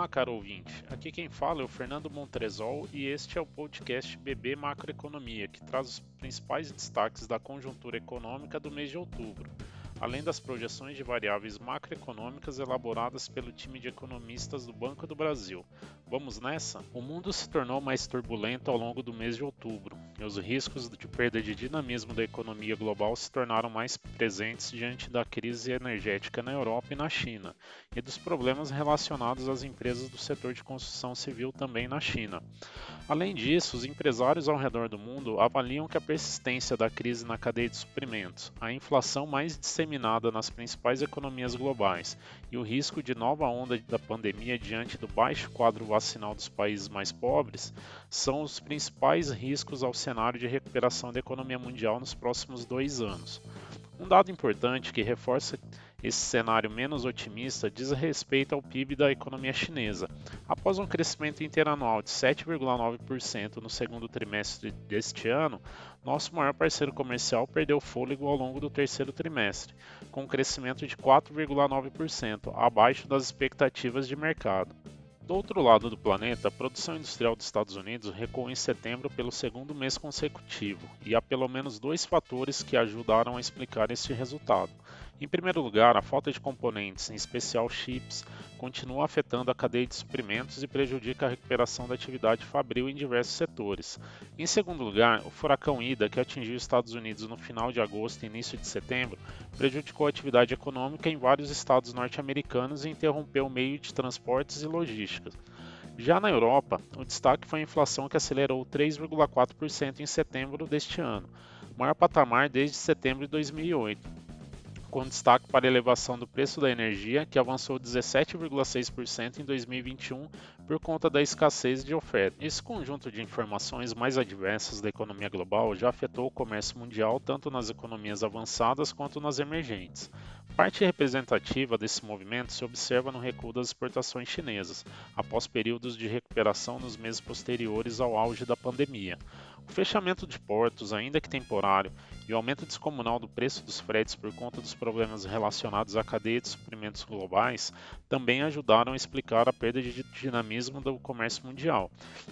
Olá, caro ouvinte. Aqui quem fala é o Fernando Montrezol e este é o podcast BB Macroeconomia, que traz os principais destaques da conjuntura econômica do mês de outubro além das projeções de variáveis macroeconômicas elaboradas pelo time de economistas do Banco do Brasil. Vamos nessa? O mundo se tornou mais turbulento ao longo do mês de outubro, e os riscos de perda de dinamismo da economia global se tornaram mais presentes diante da crise energética na Europa e na China, e dos problemas relacionados às empresas do setor de construção civil também na China. Além disso, os empresários ao redor do mundo avaliam que a persistência da crise na cadeia de suprimentos, a inflação mais disseminada nas principais economias globais e o risco de nova onda da pandemia diante do baixo quadro vacinal dos países mais pobres são os principais riscos ao cenário de recuperação da economia mundial nos próximos dois anos. Um dado importante que reforça esse cenário menos otimista diz respeito ao PIB da economia chinesa. Após um crescimento interanual de 7,9% no segundo trimestre deste ano, nosso maior parceiro comercial perdeu fôlego ao longo do terceiro trimestre, com um crescimento de 4,9%, abaixo das expectativas de mercado. Do outro lado do planeta, a produção industrial dos Estados Unidos recuou em setembro pelo segundo mês consecutivo, e há pelo menos dois fatores que ajudaram a explicar este resultado. Em primeiro lugar, a falta de componentes, em especial chips, continua afetando a cadeia de suprimentos e prejudica a recuperação da atividade fabril em diversos setores. Em segundo lugar, o furacão Ida, que atingiu os Estados Unidos no final de agosto e início de setembro, prejudicou a atividade econômica em vários estados norte-americanos e interrompeu o meio de transportes e logística. Já na Europa, o destaque foi a inflação que acelerou 3,4% em setembro deste ano, maior patamar desde setembro de 2008 com destaque para a elevação do preço da energia, que avançou 17,6% em 2021 por conta da escassez de oferta. Esse conjunto de informações mais adversas da economia global já afetou o comércio mundial tanto nas economias avançadas quanto nas emergentes. Parte representativa desse movimento se observa no recuo das exportações chinesas, após períodos de recuperação nos meses posteriores ao auge da pandemia. O fechamento de portos, ainda que temporário, e o aumento descomunal do preço dos fretes por conta dos problemas relacionados à cadeia de suprimentos globais também ajudaram a explicar a perda de dinamismo do comércio mundial.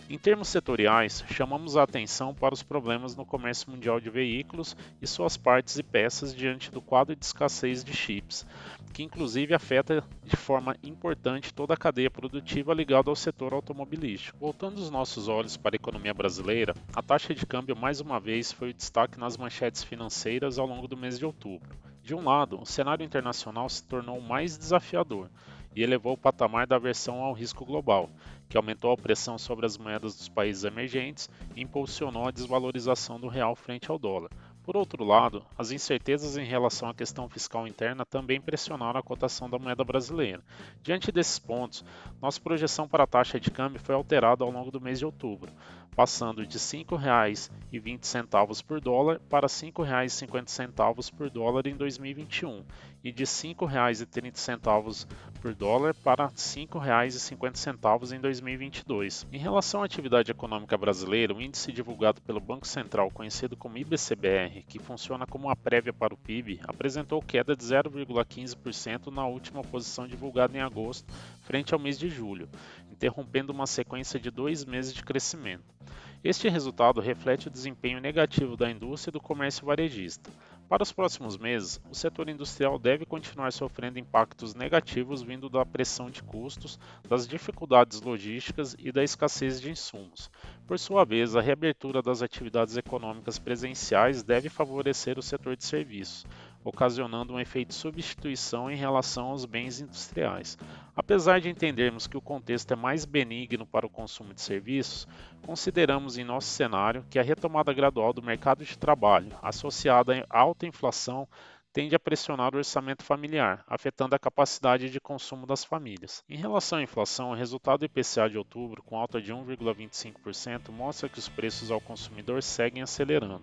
Em termos setoriais, chamamos a atenção para os problemas no comércio mundial de veículos e suas partes e peças diante do quadro de escassez de chips, que inclusive afeta de forma importante toda a cadeia produtiva ligada ao setor automobilístico. Voltando os nossos olhos para a economia brasileira, a taxa de câmbio mais uma vez foi o destaque nas manchetes financeiras ao longo do mês de outubro. De um lado, o cenário internacional se tornou mais desafiador e elevou o patamar da aversão ao risco global, que aumentou a pressão sobre as moedas dos países emergentes e impulsionou a desvalorização do real frente ao dólar. Por outro lado, as incertezas em relação à questão fiscal interna também pressionaram a cotação da moeda brasileira. Diante desses pontos, nossa projeção para a taxa de câmbio foi alterada ao longo do mês de outubro, passando de R$ 5,20 por dólar para R$ 5,50 por dólar em 2021 e de R$ 5,30 por dólar para R$ 5,50 em 2022. Em relação à atividade econômica brasileira, o índice divulgado pelo Banco Central, conhecido como IBCBR, que funciona como uma prévia para o PIB, apresentou queda de 0,15% na última posição divulgada em agosto, frente ao mês de julho, interrompendo uma sequência de dois meses de crescimento. Este resultado reflete o desempenho negativo da indústria e do comércio varejista. Para os próximos meses, o setor industrial deve continuar sofrendo impactos negativos vindo da pressão de custos, das dificuldades logísticas e da escassez de insumos. Por sua vez, a reabertura das atividades econômicas presenciais deve favorecer o setor de serviços, ocasionando um efeito de substituição em relação aos bens industriais. Apesar de entendermos que o contexto é mais benigno para o consumo de serviços, consideramos em nosso cenário que a retomada gradual do mercado de trabalho, associada à alta inflação, tende a pressionar o orçamento familiar, afetando a capacidade de consumo das famílias. Em relação à inflação, o resultado do IPCA de outubro, com alta de 1,25%, mostra que os preços ao consumidor seguem acelerando,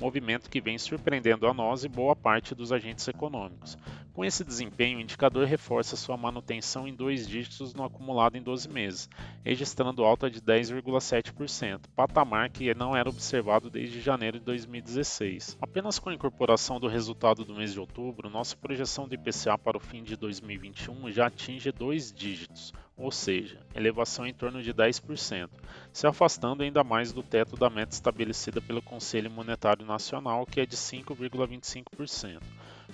movimento que vem surpreendendo a nós e boa parte dos agentes econômicos. Com esse desempenho, o indicador reforça sua manutenção em dois dígitos no acumulado em 12 meses, registrando alta de 10,7%, patamar que não era observado desde janeiro de 2016. Apenas com a incorporação do resultado do mês de outubro, nossa projeção do IPCA para o fim de 2021 já atinge dois dígitos, ou seja, elevação em torno de 10%, se afastando ainda mais do teto da meta estabelecida pelo Conselho Monetário Nacional, que é de 5,25%.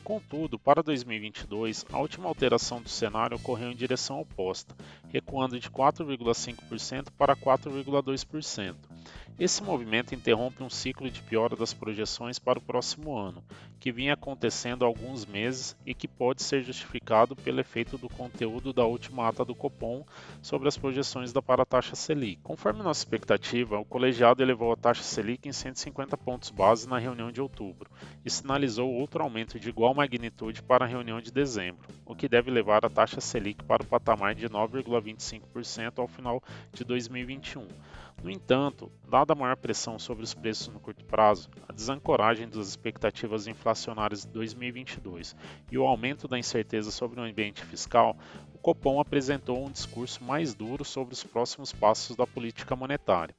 Contudo, para 2022, a última alteração do cenário ocorreu em direção oposta, recuando de 4,5% para 4,2%. Esse movimento interrompe um ciclo de piora das projeções para o próximo ano, que vinha acontecendo há alguns meses e que pode ser justificado pelo efeito do conteúdo da última ata do Copom sobre as projeções da para taxa Selic. Conforme nossa expectativa, o colegiado elevou a taxa Selic em 150 pontos base na reunião de outubro e sinalizou outro aumento de igual magnitude para a reunião de dezembro, o que deve levar a taxa Selic para o patamar de 9,25% ao final de 2021. No entanto, dada a maior pressão sobre os preços no curto prazo, a desancoragem das expectativas inflacionárias de 2022 e o aumento da incerteza sobre o ambiente fiscal, o Copom apresentou um discurso mais duro sobre os próximos passos da política monetária.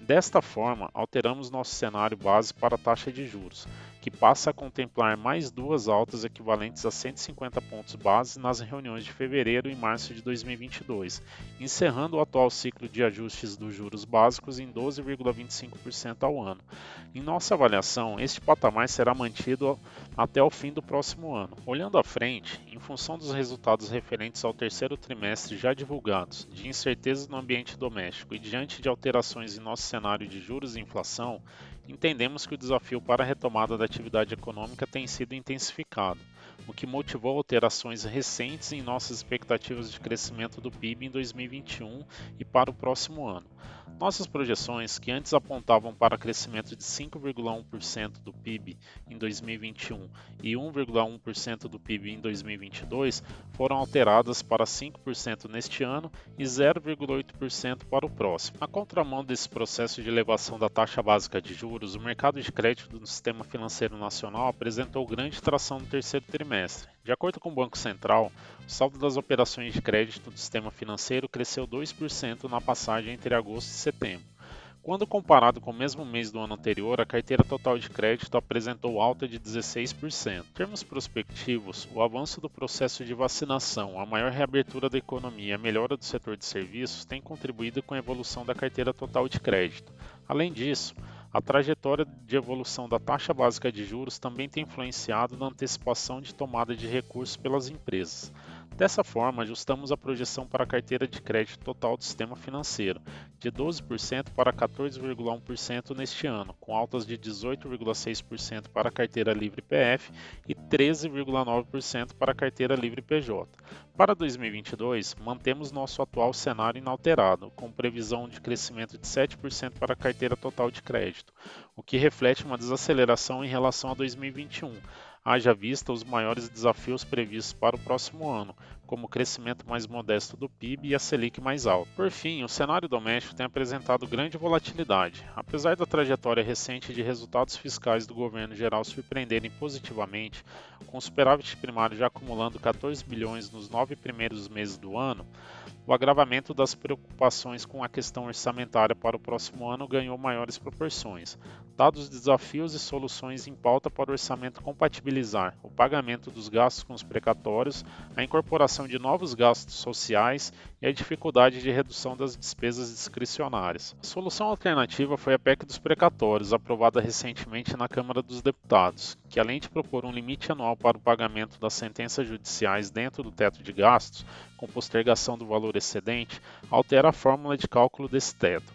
Desta forma, alteramos nosso cenário base para a taxa de juros, que passa a contemplar mais duas altas equivalentes a 150 pontos base nas reuniões de fevereiro e março de 2022, encerrando o atual ciclo de ajustes dos juros básicos em 12,25% ao ano. Em nossa avaliação, este patamar será mantido até o fim do próximo ano. Olhando à frente, em função dos resultados referentes ao terceiro trimestre já divulgados, de incertezas no ambiente doméstico e diante de alterações em nosso cenário de juros e inflação, entendemos que o desafio para a retomada da atividade econômica tem sido intensificado, o que motivou alterações recentes em nossas expectativas de crescimento do PIB em 2021 e para o próximo ano. Nossas projeções, que antes apontavam para crescimento de 5,1% do PIB em 2021 e 1,1% do PIB em 2022, foram alteradas para 5% neste ano e 0,8% para o próximo. Na contramão desse processo de elevação da taxa básica de juros, o mercado de crédito do sistema financeiro nacional apresentou grande tração no terceiro trimestre. De acordo com o Banco Central, o saldo das operações de crédito do sistema financeiro cresceu 2% na passagem entre agosto e setembro. Quando comparado com o mesmo mês do ano anterior, a carteira total de crédito apresentou alta de 16%. Em termos prospectivos, o avanço do processo de vacinação, a maior reabertura da economia e a melhora do setor de serviços têm contribuído com a evolução da carteira total de crédito. Além disso, a trajetória de evolução da taxa básica de juros também tem influenciado na antecipação de tomada de recursos pelas empresas. Dessa forma, ajustamos a projeção para a carteira de crédito total do sistema financeiro, de 12% para 14,1% neste ano, com altas de 18,6% para a carteira livre PF e 13,9% para a carteira livre PJ. Para 2022, mantemos nosso atual cenário inalterado, com previsão de crescimento de 7% para a carteira total de crédito, o que reflete uma desaceleração em relação a 2021 haja vista os maiores desafios previstos para o próximo ano, como o crescimento mais modesto do PIB e a Selic mais alta. Por fim, o cenário doméstico tem apresentado grande volatilidade. Apesar da trajetória recente de resultados fiscais do governo geral surpreenderem positivamente, com o superávit primário já acumulando 14 bilhões nos nove primeiros meses do ano, o agravamento das preocupações com a questão orçamentária para o próximo ano ganhou maiores proporções, dados os desafios e soluções em pauta para o orçamento compatibilizar o pagamento dos gastos com os precatórios, a incorporação de novos gastos sociais e a dificuldade de redução das despesas discricionárias. A solução alternativa foi a PEC dos precatórios, aprovada recentemente na Câmara dos Deputados, que além de propor um limite anual para o pagamento das sentenças judiciais dentro do teto de gastos, com postergação do valor excedente, altera a fórmula de cálculo desse teto.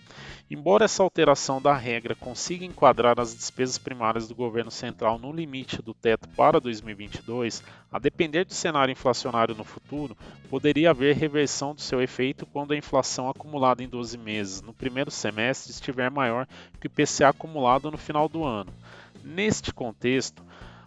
Embora essa alteração da regra consiga enquadrar as despesas primárias do governo central no limite do teto para 2022, a depender do cenário inflacionário no futuro, poderia haver reversão do seu efeito quando a inflação acumulada em 12 meses no primeiro semestre estiver maior que o IPCA acumulado no final do ano. Neste contexto,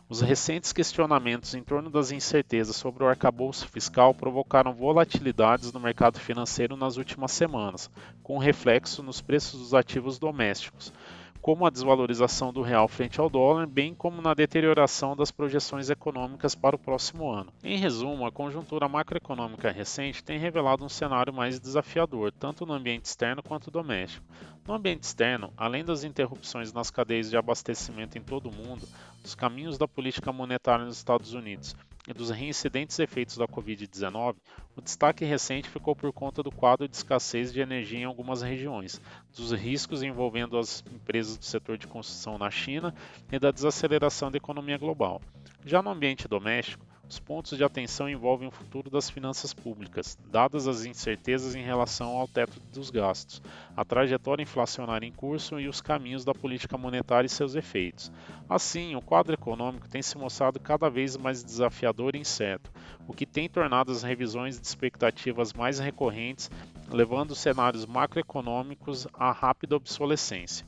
os recentes questionamentos em torno das incertezas sobre o arcabouço fiscal provocaram volatilidades no mercado financeiro nas últimas semanas, com reflexo nos preços dos ativos domésticos, como a desvalorização do real frente ao dólar, bem como na deterioração das projeções econômicas para o próximo ano. Em resumo, a conjuntura macroeconômica recente tem revelado um cenário mais desafiador, tanto no ambiente externo quanto doméstico. No ambiente externo, além das interrupções nas cadeias de abastecimento em todo o mundo, os caminhos da política monetária nos Estados Unidos e dos reincidentes efeitos da Covid-19, o destaque recente ficou por conta do quadro de escassez de energia em algumas regiões, dos riscos envolvendo as empresas do setor de construção na China e da desaceleração da economia global. Já no ambiente doméstico, os pontos de atenção envolvem o futuro das finanças públicas, dadas as incertezas em relação ao teto dos gastos, a trajetória inflacionária em curso e os caminhos da política monetária e seus efeitos. Assim, o quadro econômico tem se mostrado cada vez mais desafiador e incerto, o que tem tornado as revisões de expectativas mais recorrentes, levando os cenários macroeconômicos à rápida obsolescência.